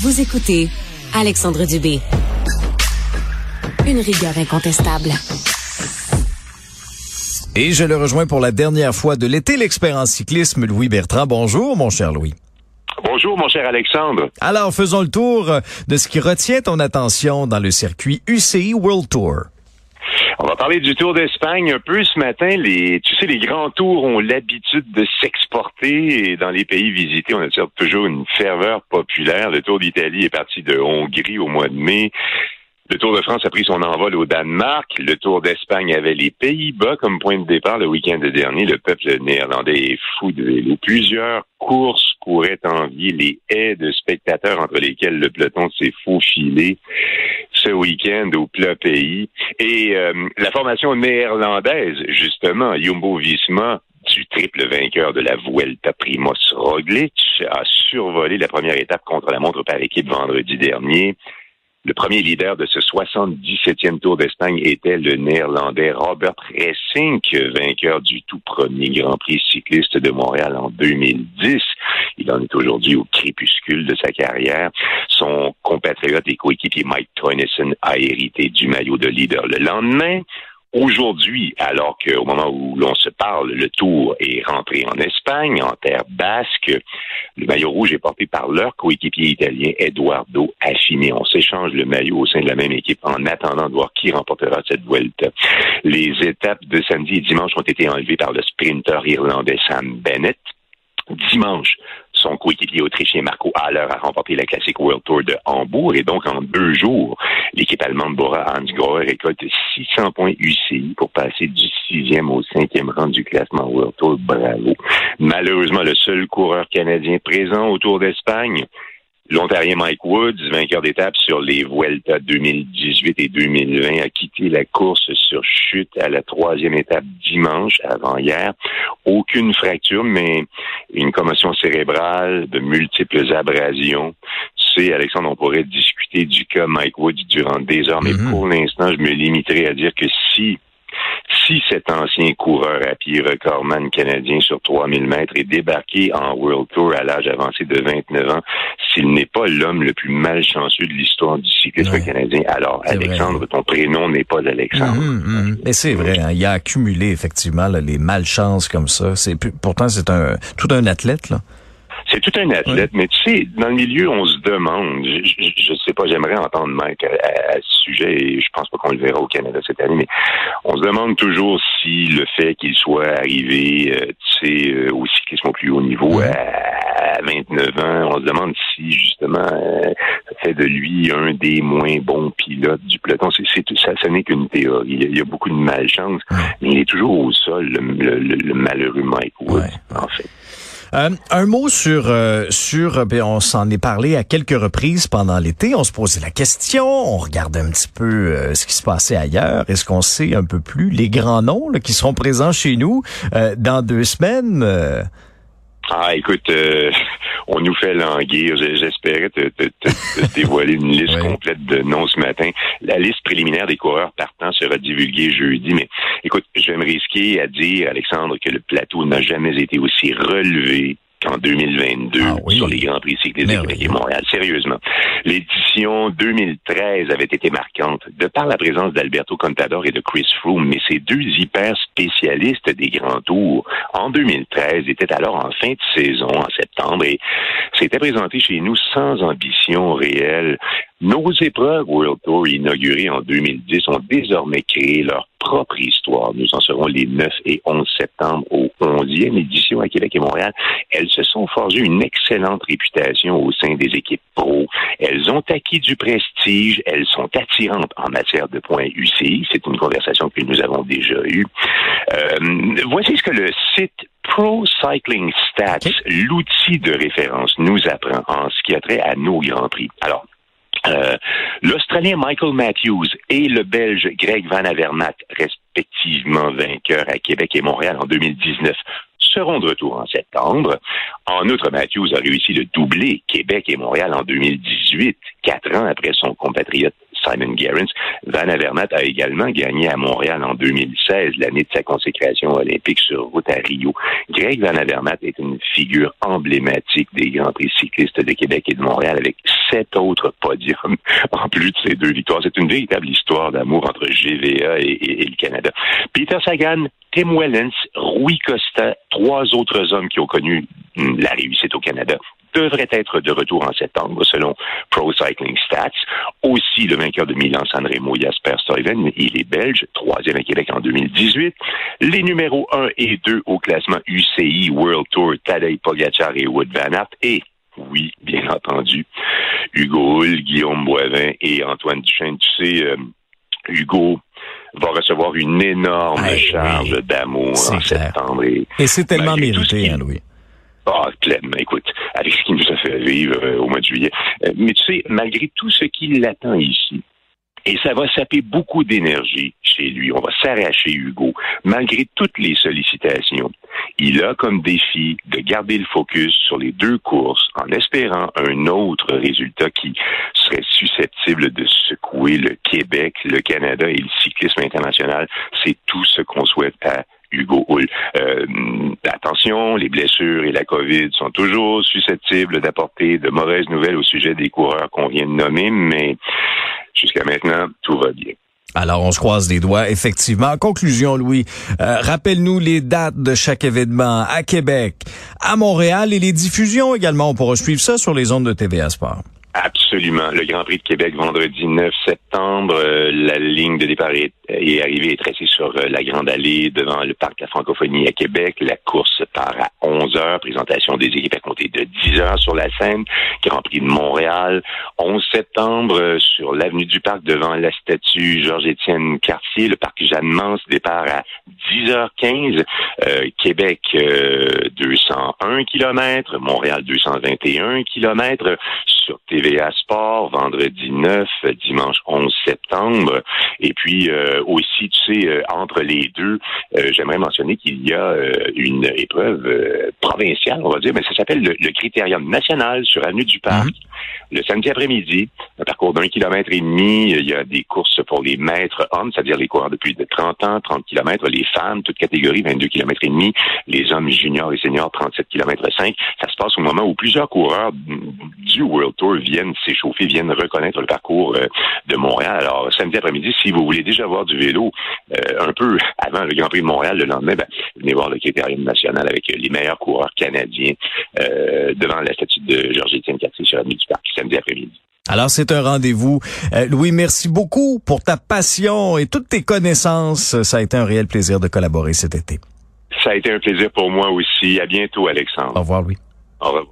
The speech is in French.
Vous écoutez Alexandre Dubé. Une rigueur incontestable. Et je le rejoins pour la dernière fois de l'été, l'expert en cyclisme, Louis Bertrand. Bonjour, mon cher Louis. Bonjour, mon cher Alexandre. Alors, faisons le tour de ce qui retient ton attention dans le circuit UCI World Tour. On va parler du Tour d'Espagne un peu ce matin. Tu sais, les grands tours ont l'habitude de s'exporter dans les pays visités, on observe toujours une ferveur populaire. Le Tour d'Italie est parti de Hongrie au mois de mai. Le Tour de France a pris son envol au Danemark. Le Tour d'Espagne avait les Pays-Bas comme point de départ le week-end dernier. Le peuple néerlandais est fou de vélo. Plusieurs courses couraient en vie les haies de spectateurs entre lesquels le peloton s'est faufilé ce week-end au plat pays. Et euh, la formation néerlandaise, justement, Jumbo Visma, du triple vainqueur de la Vuelta Primoz Roglic, a survolé la première étape contre la montre par équipe vendredi dernier. Le premier leader de ce 77e Tour d'Espagne était le néerlandais Robert Ressink, vainqueur du tout premier Grand Prix cycliste de Montréal en 2010. Il en est aujourd'hui au crépuscule de sa carrière. Son compatriote et coéquipier Mike Toynison a hérité du maillot de leader le lendemain. Aujourd'hui, alors qu'au moment où l'on se parle, le tour est rentré en Espagne, en terre basque, le maillot rouge est porté par leur coéquipier italien Eduardo Affini. On s'échange le maillot au sein de la même équipe en attendant de voir qui remportera cette Vuelta. Les étapes de samedi et dimanche ont été enlevées par le sprinter irlandais Sam Bennett. Dimanche, son coéquipier autrichien Marco Haller a remporté la classique World Tour de Hambourg et donc en deux jours, l'équipe allemande Bora Hansgrohe récolte 600 points UCI pour passer du sixième au cinquième rang du classement World Tour. Bravo. Malheureusement, le seul coureur canadien présent au Tour d'Espagne, L'Ontarien Mike Woods, vainqueur d'étape sur les Vuelta 2018 et 2020, a quitté la course sur chute à la troisième étape dimanche avant-hier. Aucune fracture, mais une commotion cérébrale, de multiples abrasions. Tu sais, Alexandre, on pourrait discuter du cas Mike Woods durant des heures, mais Mhm. pour l'instant, je me limiterai à dire que si si cet ancien coureur à pied recordman canadien sur 3000 mètres est débarqué en World Tour à l'âge avancé de 29 ans, s'il n'est pas l'homme le plus malchanceux de l'histoire du cyclisme Ouais. canadien, alors Alexandre, ton prénom n'est pas Alexandre. Mhm, mhm. Mais c'est vrai, hein, il a accumulé effectivement là, les malchances comme ça. C'est pourtant c'est un tout un athlète là. C'est tout un athlète, mais tu sais, dans le milieu, on se demande, je, je sais pas, j'aimerais entendre Mike à, à- à ce sujet, et je pense pas qu'on le verra au Canada cette année, mais on se demande toujours si le fait qu'il soit arrivé, euh, tu sais, euh, au cyclisme au plus haut niveau à, à 29 ans, on se demande si justement euh, ça fait de lui un des moins bons pilotes du peloton. C'est, tout ça, ce n'est qu'une théorie. Il y, a, il y a beaucoup de malchance, mais il est toujours au sol, le, le- le- le malheureux Mike Woods, Ouais. en fait. Euh, un mot sur euh, sur euh, ben, on s'en est parlé à quelques reprises pendant l'été. On se posait la question, on regardait un petit peu euh, ce qui se passait ailleurs. Est-ce qu'on sait un peu plus les grands noms là, qui seront présents chez nous euh, dans deux semaines Ah, écoute, on nous fait languir. J'espérais te, te- te- te dévoiler une liste complète de noms ce matin. La liste préliminaire des coureurs partants sera divulguée jeudi, mais écoute, je vais me risquer à dire, Alexandre, que le plateau n'a jamais été aussi relevé qu'en 2022 Ah oui. sur les Grands Prix cyclistes de Québec et. Montréal. Sérieusement. L'édition 2013 avait été marquante de par la présence d'Alberto Contador et de Chris Froome, mais ces deux hyper spécialistes des grands tours en 2013 étaient alors en fin de saison, en septembre, et s'étaient présentés chez nous sans ambition réelle. Nos épreuves World Tour inaugurées en 2010 ont désormais créé leur propre histoire. Nous en serons les 9 et 11 septembre au 11e édition à Québec et Montréal. Elles se sont forgées une excellente réputation au sein des équipes pro. Elles ont acquis du prestige. Elles sont attirantes en matière de points UCI. C'est une conversation que nous avons déjà eue. Euh, voici ce que le site Pro Cycling Stats, l'outil de référence, nous apprend en ce qui a trait à nos Grands Prix. Alors, euh, L'Australien Michael Matthews et le Belge Greg Van Avermaet, respectivement vainqueurs à Québec et Montréal en 2019, seront de retour en septembre. En outre, Matthews a réussi le doublé Québec et Montréal en 2018, quatre ans après son compatriote Simon Gerrans. Van Avermaet a également gagné à Montréal en 2016, l'année de sa consécration olympique sur route à Rio. Greg Van Avermaet est une figure emblématique des Grands Prix cyclistes de Québec et de Montréal avec sept autres podiums en plus de ces deux victoires. C'est une véritable histoire d'amour entre GVA et, le Canada. Peter Sagan, Tim Wellens, Rui Costa, trois autres hommes qui ont connu la réussite au Canada devrait être de retour en septembre, selon Pro Cycling Stats. Aussi, le vainqueur de Milan, Sanremo, Jasper Stuyven, il est belge, troisième à Québec en 2018. Les numéros 1 et 2 au classement UCI World Tour, Tadej Pogacar et Wood Van Aert. Et oui, bien entendu, Hugo Hull, Guillaume Boivin et Antoine Duchesne. Tu sais, euh, Hugo va recevoir une énorme charge d'amour en septembre. Et, c'est tellement mérité, hein, Louis. Ah, pleinement, écoute, avec ce qui nous a fait vivre euh, au mois de juillet. Euh, mais tu sais, malgré tout ce qui l'attend ici, et ça va saper beaucoup d'énergie chez lui. On va s'arracher Hugo, malgré toutes les sollicitations. Il a comme défi de garder le focus sur les deux courses en espérant un autre résultat qui serait susceptible de secouer le Québec, le Canada et le cyclisme international. C'est tout ce qu'on souhaite à Hugo Hull. Euh, attention, les blessures et la COVID sont toujours susceptibles d'apporter de mauvaises nouvelles au sujet des coureurs qu'on vient de nommer, mais jusqu'à maintenant, tout va bien. Alors, on se croise les doigts, effectivement. En conclusion, Louis, euh, rappelle-nous les dates de chaque événement à Québec, à Montréal et les diffusions également. On pourra suivre ça sur les ondes de TVA Sport. Absolument. Le Grand Prix de Québec, vendredi 9 septembre. Euh, la ligne de départ est, est arrivée et tracée sur euh, la Grande Allée devant le Parc de la Francophonie à Québec. La course part à 11 heures. Présentation des équipes à compter de 10 heures sur la scène. Grand Prix de Montréal. 11 septembre, euh, sur l'avenue du Parc devant la statue Georges-Étienne Cartier. Le Parc Jeanne-Mance départ à 10h15. Québec, 201 km. Montréal, 221 km. Sur TVA Sport, vendredi 9, dimanche 11 septembre. Et puis euh, aussi, tu sais, euh, entre les deux, euh, j'aimerais mentionner qu'il y a une épreuve provinciale, on va dire, mais ça s'appelle le, Critérium national sur Avenue du Parc. Le samedi après-midi, un parcours d'un kilomètre et demi, il y a des courses pour les maîtres hommes, c'est-à-dire les coureurs depuis de 30 ans, 30 kilomètres, les femmes, toutes catégories, 22 kilomètres et demi, les hommes juniors et seniors, 37 kilomètres 5. Ça se passe au moment où plusieurs coureurs du World Tour viennent s'échauffer, viennent reconnaître le parcours euh, de Montréal. Alors, samedi après-midi, si vous voulez déjà voir du vélo euh, un peu avant le Grand Prix de Montréal le lendemain, ben, venez voir le critérium national avec les meilleurs coureurs canadiens euh, devant la statue de Georges-Étienne Cartier sur la du Parc, samedi après-midi. Alors, c'est un rendez-vous. Louis, merci beaucoup pour ta passion et toutes tes connaissances. Ça a été un réel plaisir de collaborer cet été. Ça a été un plaisir pour moi aussi. À bientôt, Alexandre. Au revoir, Louis. Au revoir.